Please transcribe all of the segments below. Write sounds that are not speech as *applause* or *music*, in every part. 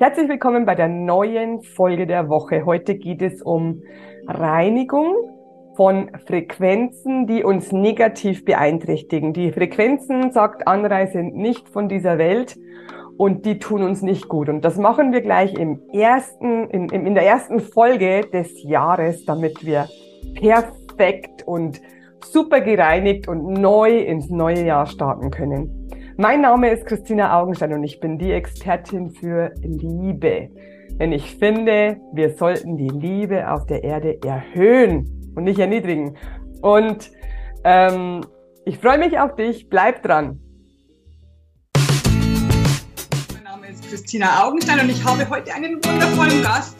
Herzlich willkommen bei der neuen Folge der Woche. Heute geht es um Reinigung von Frequenzen, die uns negativ beeinträchtigen. Die Frequenzen, sagt Anrei, sind nicht von dieser Welt und die tun uns nicht gut. Und das machen wir gleich im ersten, in, in der ersten Folge des Jahres, damit wir perfekt und super gereinigt und neu ins neue Jahr starten können. Mein Name ist Christina Augenstein und ich bin die Expertin für Liebe. Denn ich finde, wir sollten die Liebe auf der Erde erhöhen und nicht erniedrigen. Und ähm, ich freue mich auf dich. Bleib dran. Mein Name ist Christina Augenstein und ich habe heute einen wundervollen Gast.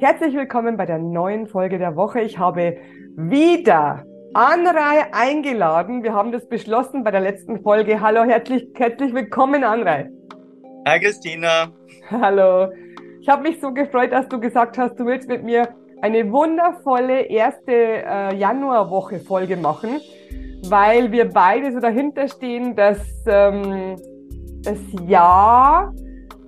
Herzlich willkommen bei der neuen Folge der Woche. Ich habe wieder Anrei eingeladen. Wir haben das beschlossen bei der letzten Folge. Hallo, herzlich, herzlich willkommen, Anrei. Hi, Christina. Hallo. Ich habe mich so gefreut, dass du gesagt hast, du willst mit mir eine wundervolle erste äh, Januarwoche Folge machen, weil wir beide so dahinter stehen, dass ähm, das Jahr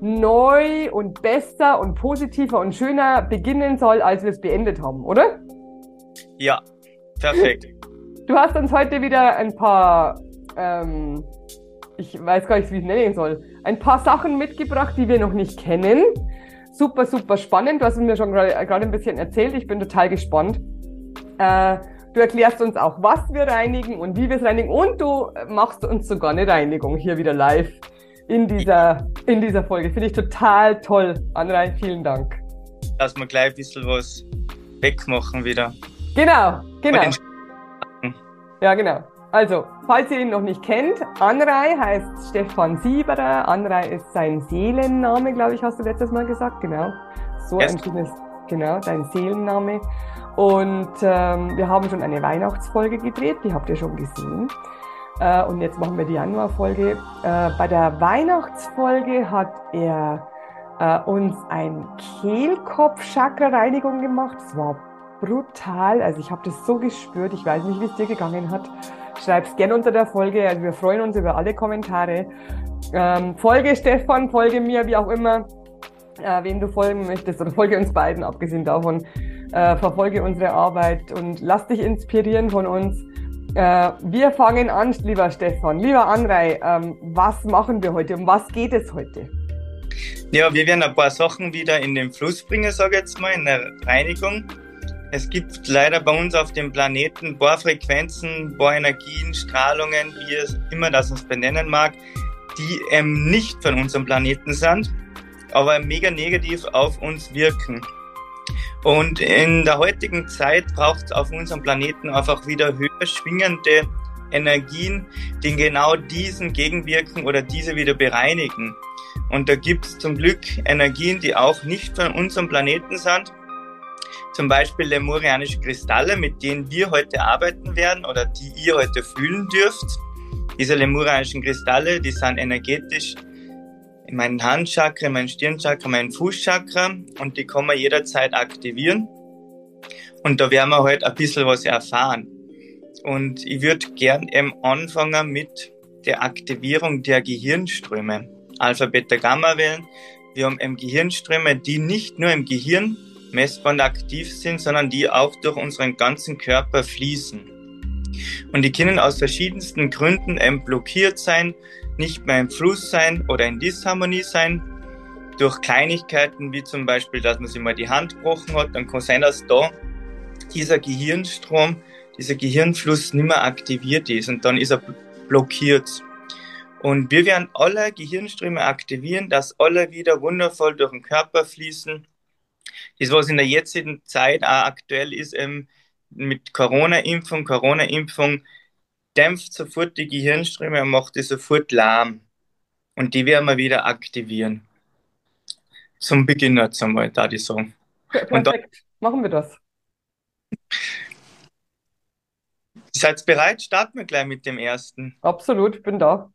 neu und besser und positiver und schöner beginnen soll, als wir es beendet haben, oder? Ja, perfekt. *laughs* Du hast uns heute wieder ein paar, ähm, ich weiß gar nicht, wie ich es nennen soll, ein paar Sachen mitgebracht, die wir noch nicht kennen. Super, super spannend. Du hast mir schon gerade ein bisschen erzählt. Ich bin total gespannt. Äh, du erklärst uns auch, was wir reinigen und wie wir es reinigen und du machst uns sogar eine Reinigung hier wieder live in dieser, in dieser Folge. Finde ich total toll. Anrei, vielen Dank. Dass wir gleich ein bisschen was wegmachen wieder. Genau, genau. Ja, genau. Also, falls ihr ihn noch nicht kennt, Anrei heißt Stefan Sieberer. Anrei ist sein Seelenname, glaube ich, hast du letztes Mal gesagt. Genau. So yes. ein schönes, genau, dein Seelenname. Und ähm, wir haben schon eine Weihnachtsfolge gedreht, die habt ihr schon gesehen. Äh, und jetzt machen wir die Januarfolge. Äh, bei der Weihnachtsfolge hat er äh, uns ein Kehlkopf-Chakra-Reinigung gemacht. Das war brutal. Also ich habe das so gespürt. Ich weiß nicht, wie es dir gegangen hat. Schreib's gerne unter der Folge. Also wir freuen uns über alle Kommentare. Ähm, folge Stefan, folge mir, wie auch immer, äh, wem du folgen möchtest oder folge uns beiden, abgesehen davon. Äh, verfolge unsere Arbeit und lass dich inspirieren von uns. Äh, wir fangen an, lieber Stefan. Lieber Anrei, ähm, was machen wir heute? Um was geht es heute? Ja, wir werden ein paar Sachen wieder in den Fluss bringen, sage ich jetzt mal, in der Reinigung. Es gibt leider bei uns auf dem Planeten ein paar Frequenzen, ein paar Energien, Strahlungen, wie es immer das uns benennen mag, die ähm, nicht von unserem Planeten sind, aber mega negativ auf uns wirken. Und in der heutigen Zeit braucht es auf unserem Planeten einfach wieder höher schwingende Energien, die genau diesen gegenwirken oder diese wieder bereinigen. Und da gibt es zum Glück Energien, die auch nicht von unserem Planeten sind. Zum Beispiel lemurianische Kristalle, mit denen wir heute arbeiten werden oder die ihr heute fühlen dürft. Diese lemurianischen Kristalle, die sind energetisch mein Handchakra, mein Stirnchakra, mein Fußchakra und die kann man jederzeit aktivieren. Und da werden wir heute halt ein bisschen was erfahren. Und ich würde gern eben anfangen mit der Aktivierung der Gehirnströme. Alpha, Beta, Gamma Wellen. Wir haben eben Gehirnströme, die nicht nur im Gehirn messbar aktiv sind, sondern die auch durch unseren ganzen Körper fließen. Und die können aus verschiedensten Gründen eben blockiert sein, nicht mehr im Fluss sein oder in Disharmonie sein. Durch Kleinigkeiten wie zum Beispiel, dass man sich mal die Hand gebrochen hat, dann kann sein, dass da dieser Gehirnstrom, dieser Gehirnfluss nicht mehr aktiviert ist und dann ist er blockiert. Und wir werden alle Gehirnströme aktivieren, dass alle wieder wundervoll durch den Körper fließen. Das, was in der jetzigen Zeit auch aktuell ist, mit Corona-Impfung, Corona-Impfung dämpft sofort die Gehirnströme und macht die sofort lahm. Und die werden wir wieder aktivieren. zum Beginn jetzt einmal, da die sagen. Perfekt, machen wir das. Seid bereit? Starten wir gleich mit dem ersten. Absolut, bin da.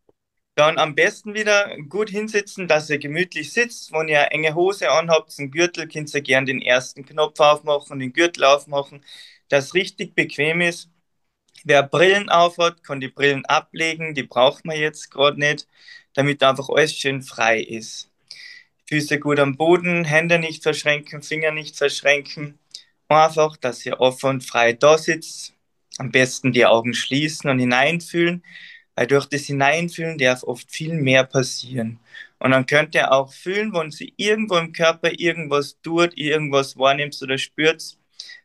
Dann am besten wieder gut hinsitzen, dass ihr gemütlich sitzt. Wenn ihr enge Hose anhabt, einen Gürtel, könnt ihr gerne den ersten Knopf aufmachen, den Gürtel aufmachen, dass richtig bequem ist. Wer Brillen aufhat, kann die Brillen ablegen, die braucht man jetzt gerade nicht, damit einfach alles schön frei ist. Füße gut am Boden, Hände nicht verschränken, Finger nicht verschränken. Einfach, dass ihr offen und frei da sitzt. Am besten die Augen schließen und hineinfühlen, weil durch das Hineinfühlen darf oft viel mehr passieren. Und dann könnt ihr auch fühlen, wenn sie irgendwo im Körper irgendwas tut, irgendwas wahrnimmt oder spürt,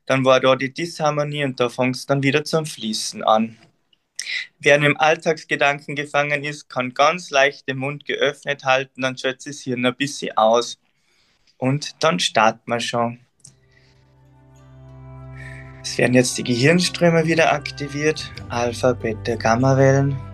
dann war da die Disharmonie und da fängt es dann wieder zum Fließen an. Wer im Alltagsgedanken gefangen ist, kann ganz leicht den Mund geöffnet halten, dann schätzt es hier ein bisschen aus. Und dann starten wir schon. Es werden jetzt die Gehirnströme wieder aktiviert, Alpha, Beta, Gamma-Wellen.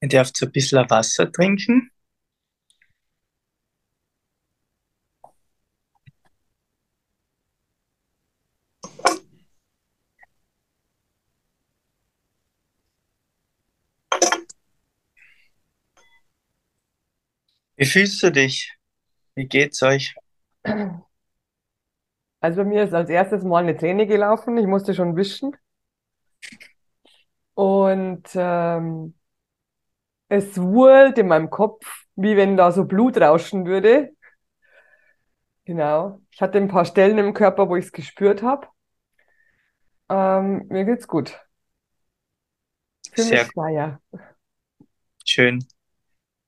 Ihr dürft ein bisschen Wasser trinken. Wie fühlst du dich? Wie geht's euch? Also bei mir ist als erstes mal eine Träne gelaufen. Ich musste schon wischen. Und ähm, es wurlt in meinem Kopf, wie wenn da so Blut rauschen würde. Genau. Ich hatte ein paar Stellen im Körper, wo ich es gespürt habe. Ähm, mir geht's gut. Für Sehr mich freier. schön.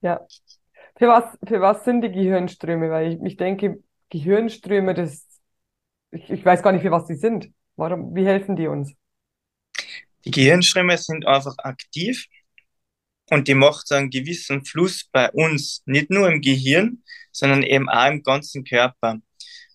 Ja. Für was, für was sind die Gehirnströme? Weil ich, ich denke, Gehirnströme, das, ich, ich weiß gar nicht, für was die sind. Warum, wie helfen die uns? Die Gehirnströme sind einfach aktiv und die macht einen gewissen Fluss bei uns, nicht nur im Gehirn, sondern eben auch im ganzen Körper.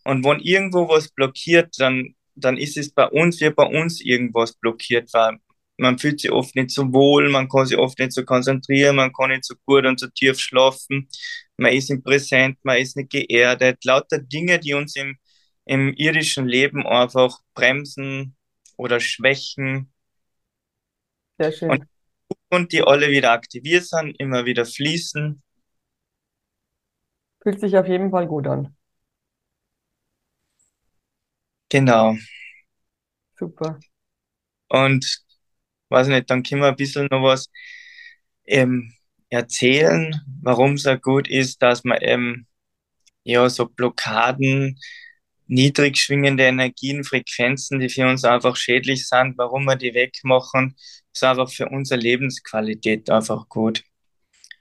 Und wenn irgendwo was blockiert, dann, dann ist es bei uns, wie bei uns irgendwas blockiert war. Man fühlt sich oft nicht so wohl, man kann sich oft nicht so konzentrieren, man kann nicht so gut und so tief schlafen, man ist nicht präsent, man ist nicht geerdet. Lauter Dinge, die uns im, im irdischen Leben einfach bremsen oder schwächen Sehr schön. und die alle wieder aktiviert sind, immer wieder fließen. Fühlt sich auf jeden Fall gut an. Genau. Super. Und weiß nicht, dann können wir ein bisschen noch was ähm, erzählen, warum es so gut ist, dass man eben ja so Blockaden, niedrig schwingende Energien, Frequenzen, die für uns einfach schädlich sind, warum wir die wegmachen, ist einfach für unsere Lebensqualität einfach gut.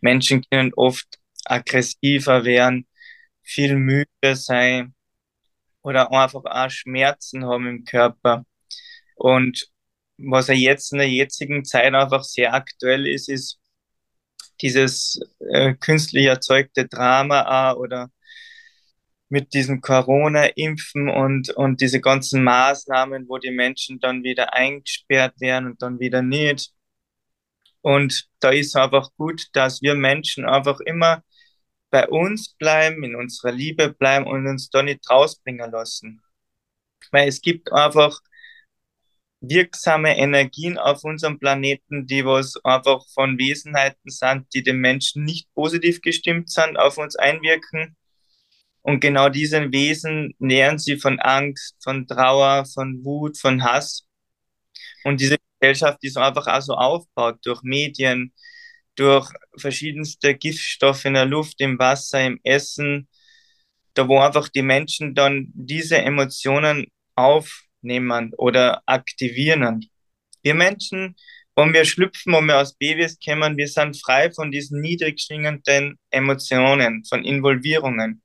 Menschen können oft aggressiver werden, viel müde sein oder einfach auch Schmerzen haben im Körper. Und was ja jetzt in der jetzigen Zeit einfach sehr aktuell ist, ist dieses äh, künstlich erzeugte Drama auch oder mit diesem Corona-Impfen und, und diese ganzen Maßnahmen, wo die Menschen dann wieder eingesperrt werden und dann wieder nicht. Und da ist einfach gut, dass wir Menschen einfach immer bei uns bleiben, in unserer Liebe bleiben und uns da nicht rausbringen lassen. Weil es gibt einfach wirksame Energien auf unserem Planeten, die was einfach von Wesenheiten sind, die den Menschen nicht positiv gestimmt sind, auf uns einwirken. Und genau diese Wesen nähren sie von Angst, von Trauer, von Wut, von Hass. Und diese Gesellschaft ist einfach auch so aufgebaut durch Medien, durch verschiedenste Giftstoffe in der Luft, im Wasser, im Essen, da wo einfach die Menschen dann diese Emotionen aufnehmen oder aktivieren. Wir Menschen, wenn wir schlüpfen, wenn wir aus Babys kommen, wir sind frei von diesen niedrig schwingenden Emotionen, von Involvierungen.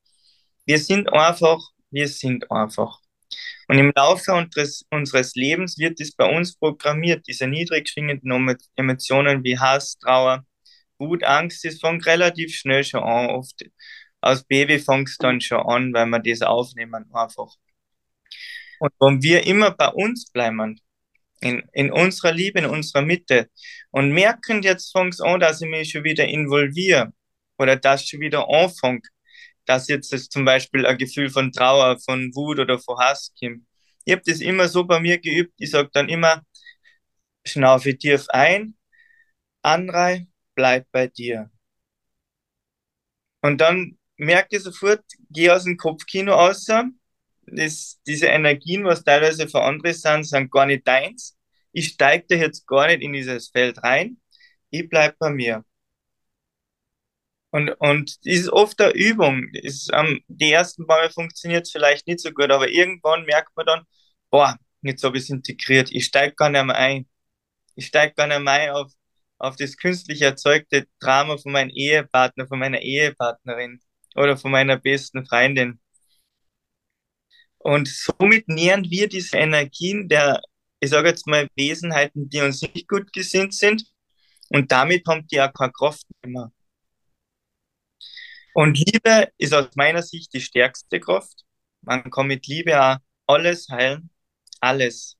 Wir sind einfach, wir sind einfach. Und im Laufe unseres, unseres Lebens wird es bei uns programmiert, diese niedrig schwingenden Emotionen wie Hass, Trauer, Wut, Angst, das fängt relativ schnell schon an. Oft als Baby fängt es dann schon an, weil wir das aufnehmen einfach. Und wenn wir immer bei uns bleiben, in, in unserer Liebe, in unserer Mitte und merken, jetzt fängt es an, dass ich mich schon wieder involviere oder dass schon wieder anfängt, dass jetzt das zum Beispiel ein Gefühl von Trauer, von Wut oder von Hass kommt. Ich habe das immer so bei mir geübt. Ich sage dann immer, schnaufe tief ein, Anrei, bleib bei dir. Und dann merke ich sofort, geh aus dem Kopfkino raus. Das, diese Energien, was teilweise für andere sind, sind gar nicht deins. Ich steige da jetzt gar nicht in dieses Feld rein. Ich bleib bei mir. Und, und ist oft eine Übung. Ist, ähm, die ersten Mal funktioniert es vielleicht nicht so gut, aber irgendwann merkt man dann, boah, jetzt habe ich es integriert. Ich steige gar nicht mehr ein. Ich steige gar nicht mehr ein auf, auf das künstlich erzeugte Drama von meinem Ehepartner, von meiner Ehepartnerin oder von meiner besten Freundin. Und somit nähern wir diese Energien der, ich sage jetzt mal, Wesenheiten, die uns nicht gut gesinnt sind. Und damit haben die auch keine Kraft mehr. Und Liebe ist aus meiner Sicht die stärkste Kraft. Man kann mit Liebe auch alles heilen. Alles.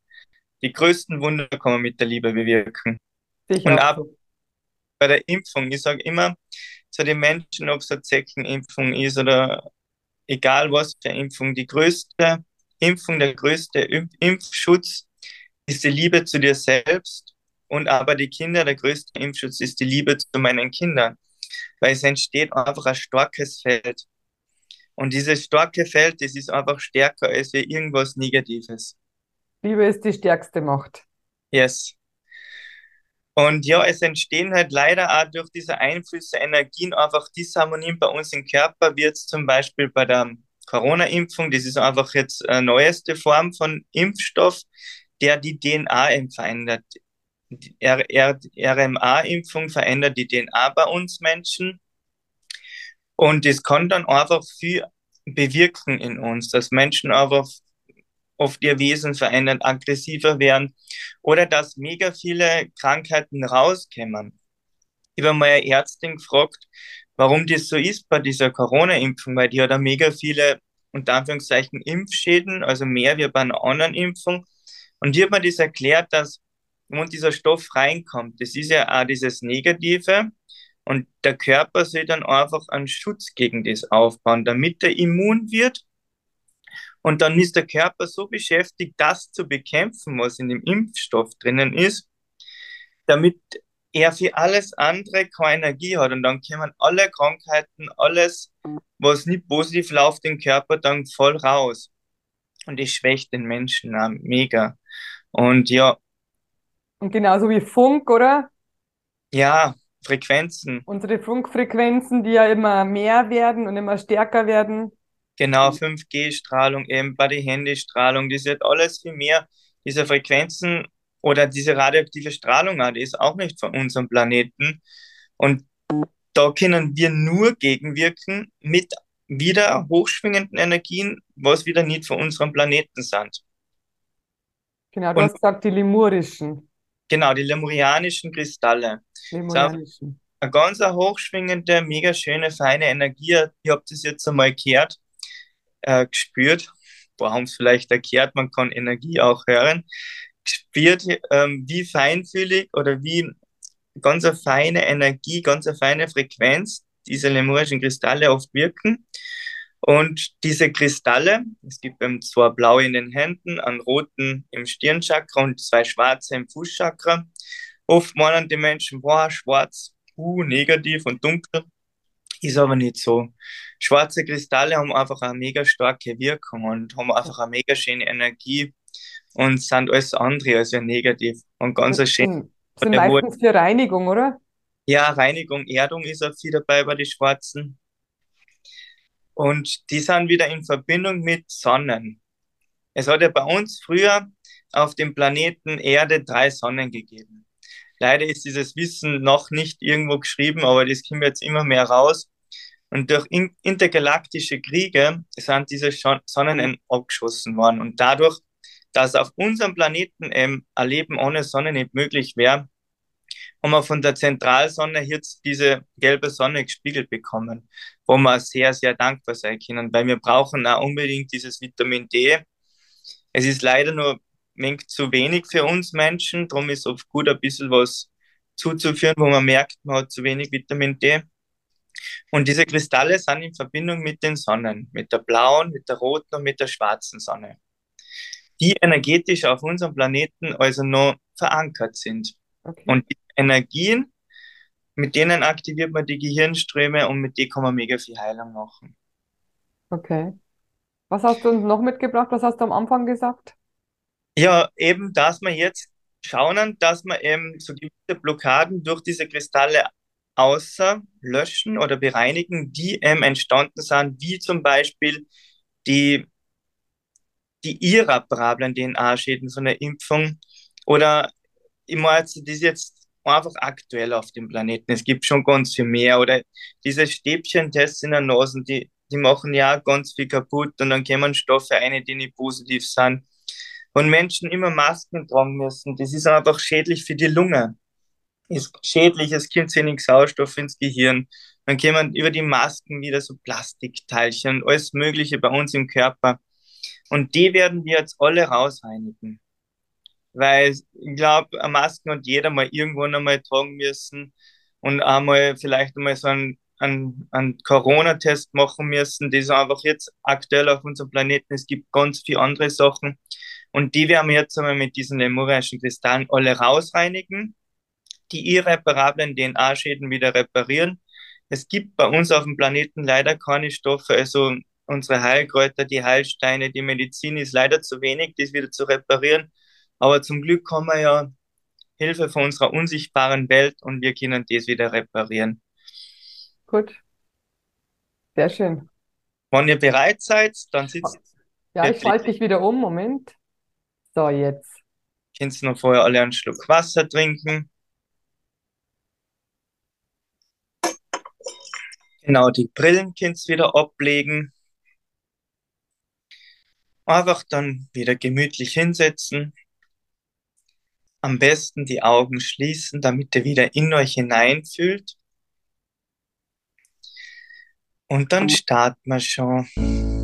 Die größten Wunder kann man mit der Liebe bewirken. Ich Und auch bei der Impfung. Ich sage immer zu den Menschen, ob es eine Zeckenimpfung ist oder egal was für Impfung, die größte Impfung, der größte Impfschutz ist die Liebe zu dir selbst und aber die Kinder, der größte Impfschutz ist die Liebe zu meinen Kindern, weil es entsteht einfach ein starkes Feld. Und dieses starke Feld, das ist einfach stärker als wie irgendwas Negatives. Liebe ist die stärkste Macht. Yes. Und ja, es entstehen halt leider auch durch diese Einflüsse Energien einfach Disharmonien bei uns im Körper, wie jetzt zum Beispiel bei der Corona-Impfung. Das ist einfach jetzt eine neueste Form von Impfstoff, der die DNA verändert. RMA-Impfung verändert die DNA bei uns Menschen. Und das kann dann einfach viel bewirken in uns, dass Menschen einfach oft ihr Wesen verändern, aggressiver werden oder dass mega viele Krankheiten rauskommen. Ich habe mal eine Ärztin gefragt, warum das so ist bei dieser Corona-Impfung, weil die hat da mega viele, unter Anführungszeichen, Impfschäden, also mehr wie bei einer anderen Impfung. Und die hat mir das erklärt, dass, wenn dieser Stoff reinkommt, das ist ja auch dieses Negative, und der Körper soll dann einfach einen Schutz gegen das aufbauen, damit er immun wird. Und dann ist der Körper so beschäftigt, das zu bekämpfen, was in dem Impfstoff drinnen ist, damit er für alles andere keine Energie hat. Und dann kommen alle Krankheiten, alles, was nicht positiv läuft, im Körper dann voll raus. Und das schwächt den Menschen mega. Und ja. Und genauso wie Funk, oder? Ja, Frequenzen. Unsere Funkfrequenzen, die ja immer mehr werden und immer stärker werden. Genau, 5G-Strahlung, eben bei der Handystrahlung, das wird alles viel mehr. Diese Frequenzen oder diese radioaktive Strahlung, die ist auch nicht von unserem Planeten. Und da können wir nur gegenwirken mit wieder hochschwingenden Energien, was wieder nicht von unserem Planeten sind. Genau, du Und, hast gesagt, die lemurischen. Genau, die lemurianischen Kristalle. Lemurianischen. Eine ganz hochschwingende, mega schöne, feine Energie. Ich habe das jetzt einmal gehört, äh, gespürt. Boah, haben es vielleicht erklärt, man kann Energie auch hören. Gespürt, ähm, wie feinfühlig oder wie ganz eine feine Energie, ganz eine feine Frequenz diese lemurischen Kristalle oft wirken. Und diese Kristalle, es gibt eben zwei blaue in den Händen, einen roten im Stirnchakra und zwei schwarze im Fußchakra. Oft meinen die Menschen, boah, schwarz, uh, negativ und dunkel. Ist aber nicht so. Schwarze Kristalle haben einfach eine mega starke Wirkung und haben einfach eine mega schöne Energie und sind alles andere als negativ und ganz das schön. Sind meistens für Reinigung, oder? Ja, Reinigung, Erdung ist auch viel dabei bei den Schwarzen. Und die sind wieder in Verbindung mit Sonnen. Es hat ja bei uns früher auf dem Planeten Erde drei Sonnen gegeben. Leider ist dieses Wissen noch nicht irgendwo geschrieben, aber das kommt jetzt immer mehr raus. Und durch intergalaktische Kriege sind diese Sonnen abgeschossen worden. Und dadurch, dass auf unserem Planeten ähm, ein Leben ohne Sonne nicht möglich wäre, haben wir von der Zentralsonne jetzt diese gelbe Sonne gespiegelt bekommen, wo wir sehr, sehr dankbar sein können, weil wir brauchen auch unbedingt dieses Vitamin D. Es ist leider nur wenig zu wenig für uns Menschen, darum ist es oft gut, ein bisschen was zuzuführen, wo man merkt, man hat zu wenig Vitamin D. Und diese Kristalle sind in Verbindung mit den Sonnen, mit der blauen, mit der roten und mit der schwarzen Sonne, die energetisch auf unserem Planeten also noch verankert sind. Okay. Und die Energien, mit denen aktiviert man die Gehirnströme und mit denen kann man mega viel Heilung machen. Okay. Was hast du uns noch mitgebracht? Was hast du am Anfang gesagt? Ja, eben, dass wir jetzt schauen, dass wir eben so gewisse Blockaden durch diese Kristalle außer löschen oder bereinigen, die eben entstanden sind, wie zum Beispiel die, die irreparablen DNA-Schäden von der Impfung oder ich meine, das ist jetzt einfach aktuell auf dem Planeten. Es gibt schon ganz viel mehr. Oder diese Stäbchentests in der Nase, die, die machen ja ganz viel kaputt und dann kommen Stoffe ein, die nicht positiv sind. Und Menschen immer Masken tragen müssen, das ist einfach schädlich für die Lunge. Ist schädlich, es kommt wenig Sauerstoff ins Gehirn. Dann kommen über die Masken wieder so Plastikteilchen alles Mögliche bei uns im Körper. Und die werden wir jetzt alle rausreinigen weil ich glaube, Masken hat jeder mal irgendwann einmal tragen müssen. und einmal vielleicht einmal so einen, einen, einen Corona-Test machen müssen. Das ist einfach jetzt aktuell auf unserem Planeten. Es gibt ganz viele andere Sachen. Und die werden wir jetzt einmal mit diesen lemurischen Kristallen alle rausreinigen, die irreparablen DNA-Schäden wieder reparieren. Es gibt bei uns auf dem Planeten leider keine Stoffe, also unsere Heilkräuter, die Heilsteine, die Medizin ist leider zu wenig, das wieder zu reparieren. Aber zum Glück haben wir ja Hilfe von unserer unsichtbaren Welt und wir können das wieder reparieren. Gut. Sehr schön. Wenn ihr bereit seid, dann sitzt. Ja, ich schalte dich wieder um. Moment. So, jetzt. Könnt ihr noch vorher alle einen Schluck Wasser trinken. Genau, die Brillen könnt ihr wieder ablegen. Einfach dann wieder gemütlich hinsetzen. Am besten die Augen schließen, damit ihr wieder in euch hineinfühlt. Und dann starten wir schon.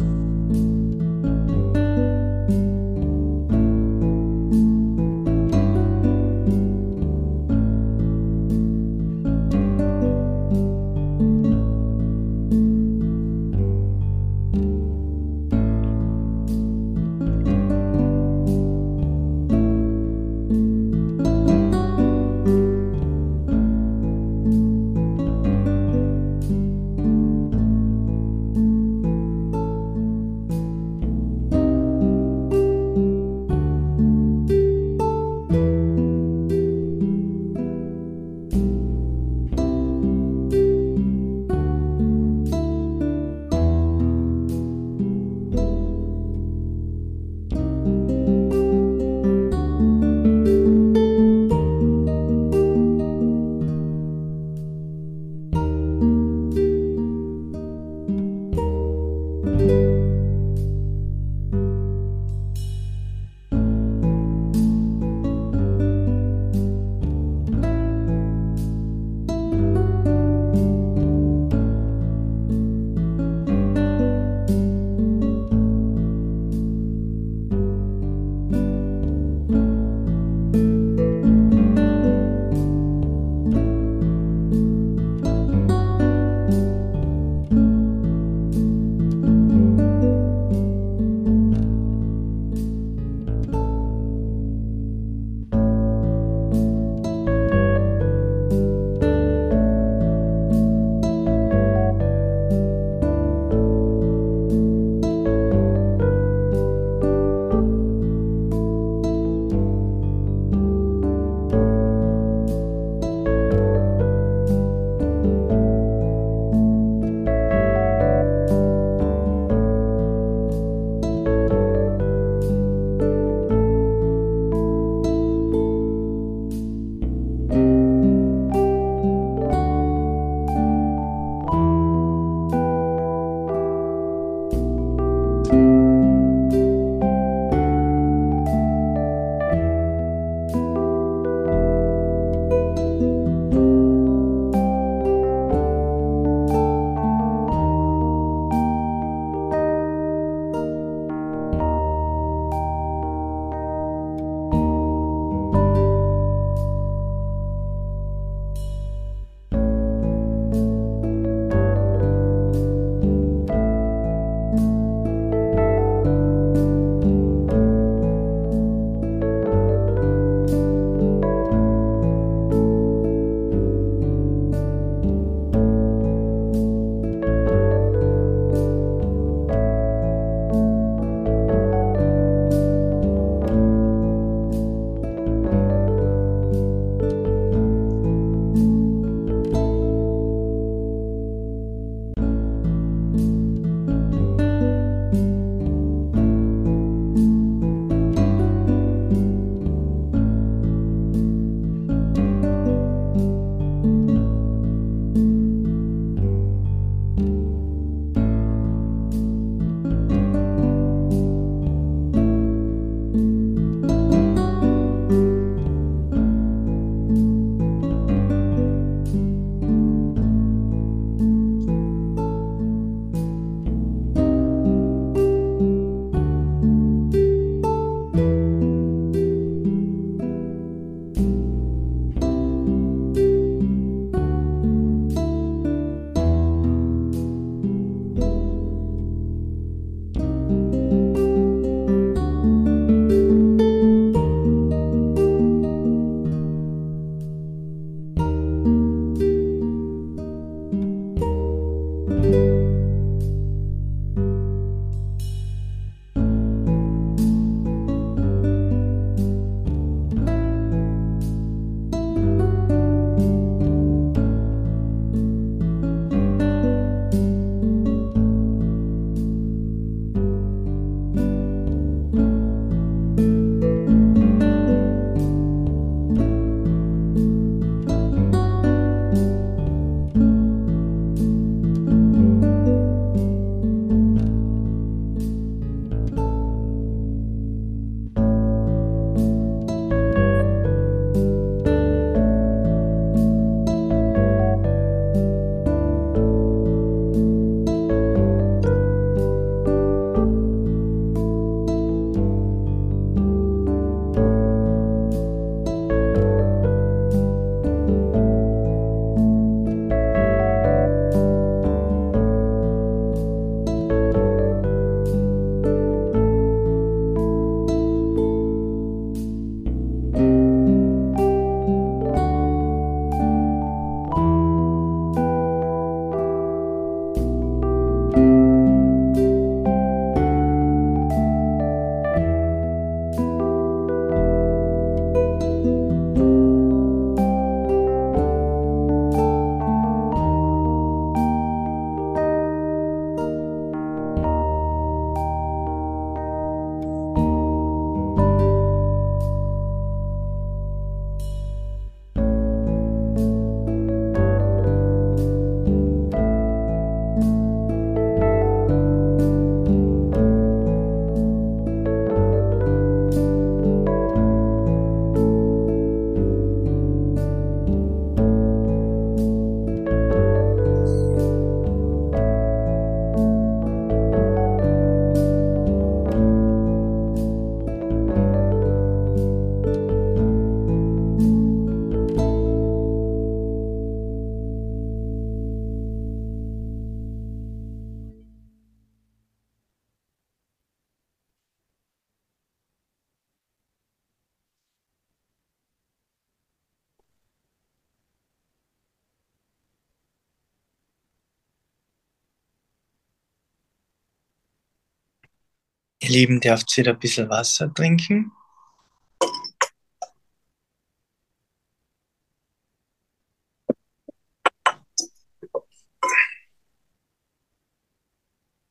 Lieben, dürft wieder ein bisschen Wasser trinken.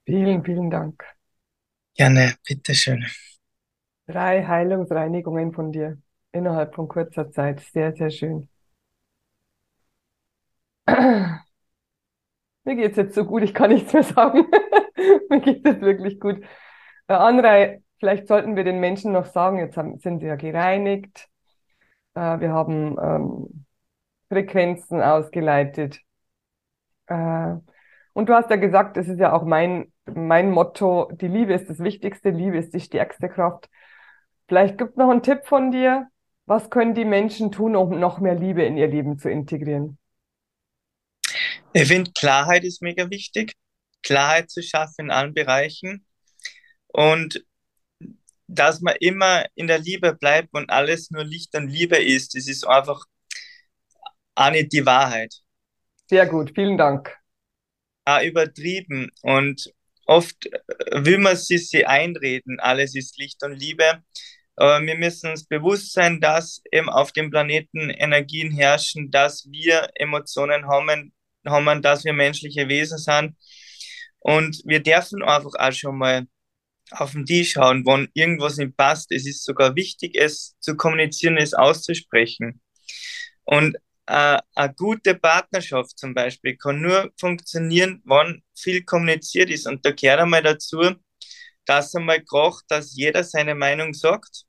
Vielen, vielen Dank. Gerne, bitteschön. Drei Heilungsreinigungen von dir innerhalb von kurzer Zeit. Sehr, sehr schön. Mir geht's jetzt so gut, ich kann nichts mehr sagen. *laughs* Mir geht es wirklich gut. Äh, Anrei, vielleicht sollten wir den Menschen noch sagen, jetzt haben, sind ja gereinigt. Äh, wir haben ähm, Frequenzen ausgeleitet. Äh, und du hast ja gesagt, es ist ja auch mein, mein Motto, die Liebe ist das Wichtigste, Liebe ist die stärkste Kraft. Vielleicht gibt noch einen Tipp von dir. Was können die Menschen tun, um noch mehr Liebe in ihr Leben zu integrieren? Ich finde, Klarheit ist mega wichtig. Klarheit zu schaffen in allen Bereichen. Und dass man immer in der Liebe bleibt und alles nur Licht und Liebe ist, das ist einfach auch nicht die Wahrheit. Sehr gut, vielen Dank. Auch übertrieben und oft will man sich sie einreden, alles ist Licht und Liebe. Aber wir müssen uns bewusst sein, dass eben auf dem Planeten Energien herrschen, dass wir Emotionen haben, haben, dass wir menschliche Wesen sind. Und wir dürfen einfach auch schon mal auf den Tisch schauen, wenn irgendwas nicht passt. Es ist sogar wichtig, es zu kommunizieren, es auszusprechen. Und äh, eine gute Partnerschaft zum Beispiel kann nur funktionieren, wenn viel kommuniziert ist. Und da gehört einmal dazu, dass einmal kocht, dass jeder seine Meinung sagt.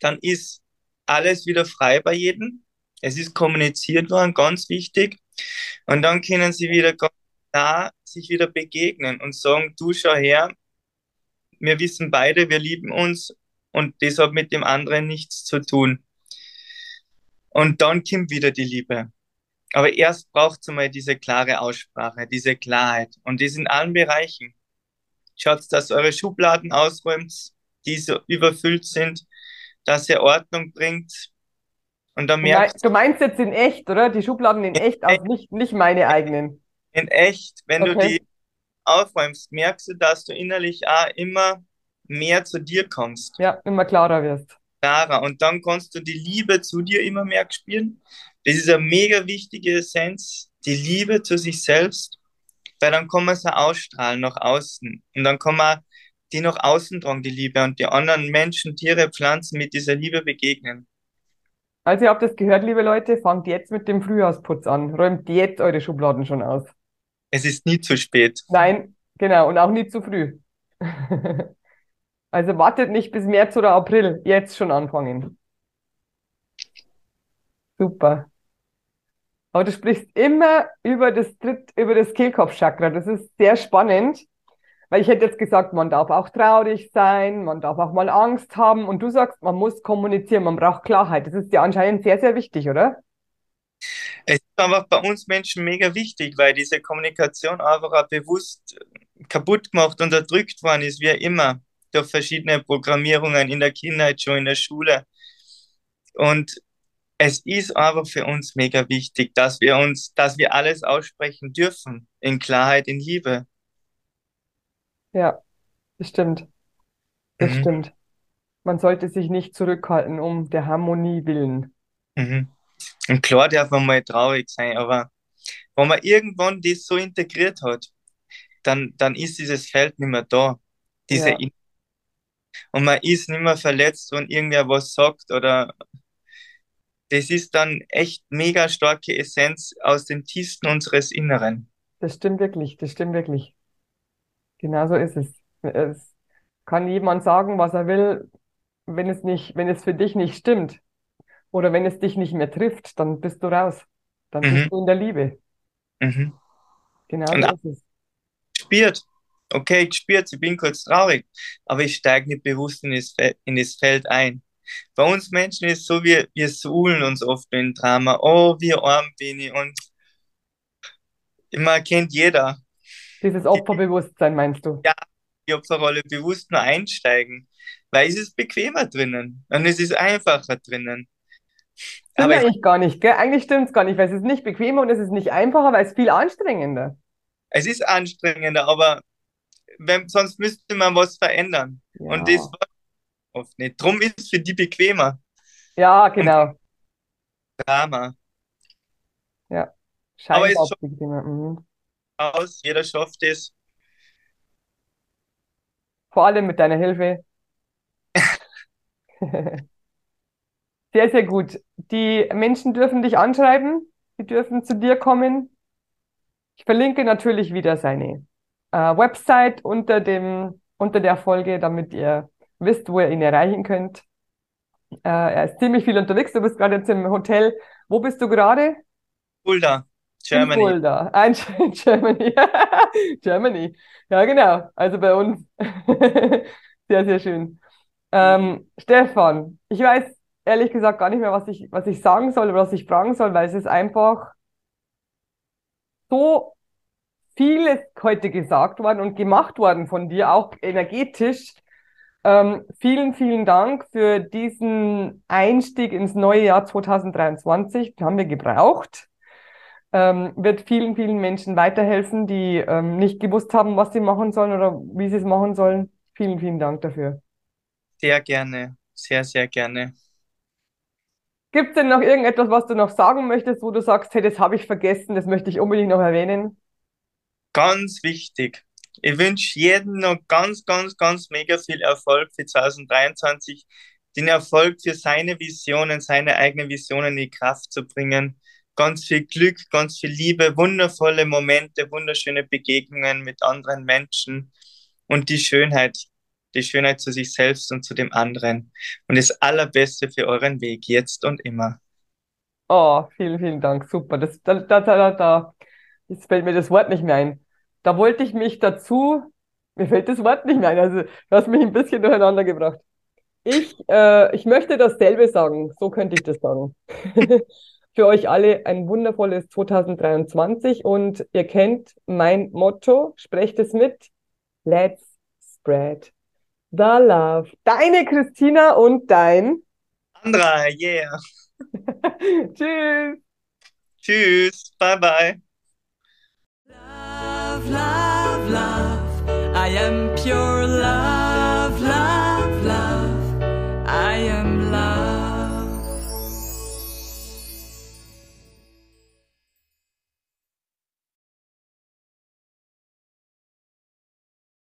Dann ist alles wieder frei bei jedem. Es ist kommuniziert worden, ganz wichtig. Und dann können sie wieder nah sich wieder begegnen und sagen, du schau her, wir wissen beide, wir lieben uns und das hat mit dem anderen nichts zu tun. Und dann kommt wieder die Liebe. Aber erst braucht es einmal diese klare Aussprache, diese Klarheit. Und das in allen Bereichen. Schaut, dass eure Schubladen ausräumt, die so überfüllt sind, dass ihr Ordnung bringt. Und dann merkt Du meinst jetzt in echt, oder? Die Schubladen in echt, auch nicht, nicht meine eigenen. In echt, wenn okay. du die aufräumst, merkst du, dass du innerlich auch immer mehr zu dir kommst. Ja, immer klarer wirst. Klarer. Und dann kannst du die Liebe zu dir immer mehr spüren. Das ist eine mega wichtige Essenz, die Liebe zu sich selbst, weil dann kann man sie ausstrahlen nach außen. Und dann kann man die nach außen tragen, die Liebe, und die anderen Menschen, Tiere, Pflanzen mit dieser Liebe begegnen. Also ihr habt das gehört, liebe Leute, fangt jetzt mit dem Frühjahrsputz an. Räumt jetzt eure Schubladen schon aus. Es ist nie zu spät. Nein, genau, und auch nie zu früh. *laughs* also wartet nicht bis März oder April, jetzt schon anfangen. Super. Aber du sprichst immer über das Dritt, über das Kehlkopfchakra. Das ist sehr spannend, weil ich hätte jetzt gesagt, man darf auch traurig sein, man darf auch mal Angst haben und du sagst, man muss kommunizieren, man braucht Klarheit. Das ist ja anscheinend sehr, sehr wichtig, oder? Es ist einfach bei uns Menschen mega wichtig, weil diese Kommunikation einfach bewusst kaputt gemacht, und unterdrückt worden ist, wie immer, durch verschiedene Programmierungen in der Kindheit, schon in der Schule. Und es ist einfach für uns mega wichtig, dass wir uns, dass wir alles aussprechen dürfen, in Klarheit, in Liebe. Ja, das stimmt. Das mhm. stimmt. Man sollte sich nicht zurückhalten um der Harmonie willen. Mhm. Und klar darf man mal traurig sein, aber wenn man irgendwann das so integriert hat, dann, dann ist dieses Feld nicht mehr da. Diese ja. Und man ist nicht mehr verletzt, wenn irgendwer was sagt oder das ist dann echt mega starke Essenz aus dem tiefsten unseres Inneren. Das stimmt wirklich, das stimmt wirklich. Genau so ist es. Es kann jemand sagen, was er will, wenn es nicht, wenn es für dich nicht stimmt, oder wenn es dich nicht mehr trifft, dann bist du raus. Dann mhm. bist du in der Liebe. Mhm. Genau so ist es. Spürt. Okay, ich spürt, ich bin kurz traurig, aber ich steige nicht bewusst in das, Feld, in das Feld ein. Bei uns Menschen ist es so, wir, wir suhlen uns oft in Drama. Oh, wie arm bin ich. Und immer kennt jeder. Dieses Opferbewusstsein meinst du? Ja, die Opferrolle bewusst nur einsteigen. Weil es ist bequemer drinnen und es ist einfacher drinnen. Stimmt eigentlich gar nicht, gell? Eigentlich stimmt es gar nicht, weil es ist nicht bequemer und es ist nicht einfacher, weil es viel anstrengender. Es ist anstrengender, aber wenn, sonst müsste man was verändern. Ja. Und das war oft nicht. Drum ist es für die bequemer. Ja, genau. Drama. Ja. Aber ist Scheinbar schon- bequemer. Mhm. Aus, jeder schafft es. Vor allem mit deiner Hilfe. *laughs* Sehr, sehr gut. Die Menschen dürfen dich anschreiben, die dürfen zu dir kommen. Ich verlinke natürlich wieder seine äh, Website unter dem, unter der Folge, damit ihr wisst, wo ihr ihn erreichen könnt. Äh, er ist ziemlich viel unterwegs. Du bist gerade jetzt im Hotel. Wo bist du gerade? Fulda, *laughs* In Germany. Fulda. Ein in Germany. Germany. Ja, genau. Also bei uns. *laughs* Sehr, sehr schön. Ähm, Stefan, ich weiß ehrlich gesagt gar nicht mehr, was ich, was ich sagen soll oder was ich fragen soll, weil es ist einfach so vieles heute gesagt worden und gemacht worden von dir, auch energetisch. Ähm, vielen, vielen Dank für diesen Einstieg ins neue Jahr 2023. Den haben wir gebraucht. Ähm, wird vielen, vielen Menschen weiterhelfen, die ähm, nicht gewusst haben, was sie machen sollen oder wie sie es machen sollen. Vielen, vielen Dank dafür. Sehr gerne. Sehr, sehr gerne. Gibt es denn noch irgendetwas, was du noch sagen möchtest, wo du sagst, hey, das habe ich vergessen, das möchte ich unbedingt noch erwähnen? Ganz wichtig. Ich wünsche jedem noch ganz, ganz, ganz mega viel Erfolg für 2023. Den Erfolg für seine Visionen, seine eigenen Visionen in die Kraft zu bringen. Ganz viel Glück, ganz viel Liebe, wundervolle Momente, wunderschöne Begegnungen mit anderen Menschen und die Schönheit, die Schönheit zu sich selbst und zu dem anderen. Und das Allerbeste für euren Weg, jetzt und immer. Oh, vielen, vielen Dank. Super. Das, da, da, da, da. Jetzt fällt mir das Wort nicht mehr ein. Da wollte ich mich dazu, mir fällt das Wort nicht mehr ein. Also, du hast mich ein bisschen durcheinander gebracht. Ich, äh, ich möchte dasselbe sagen. So könnte ich das sagen. *laughs* Für euch alle ein wundervolles 2023 und ihr kennt mein Motto, sprecht es mit. Let's spread the love. Deine Christina und dein. Andra, yeah. *laughs* Tschüss. Tschüss. Bye, bye. Love, love, love. I am pure love.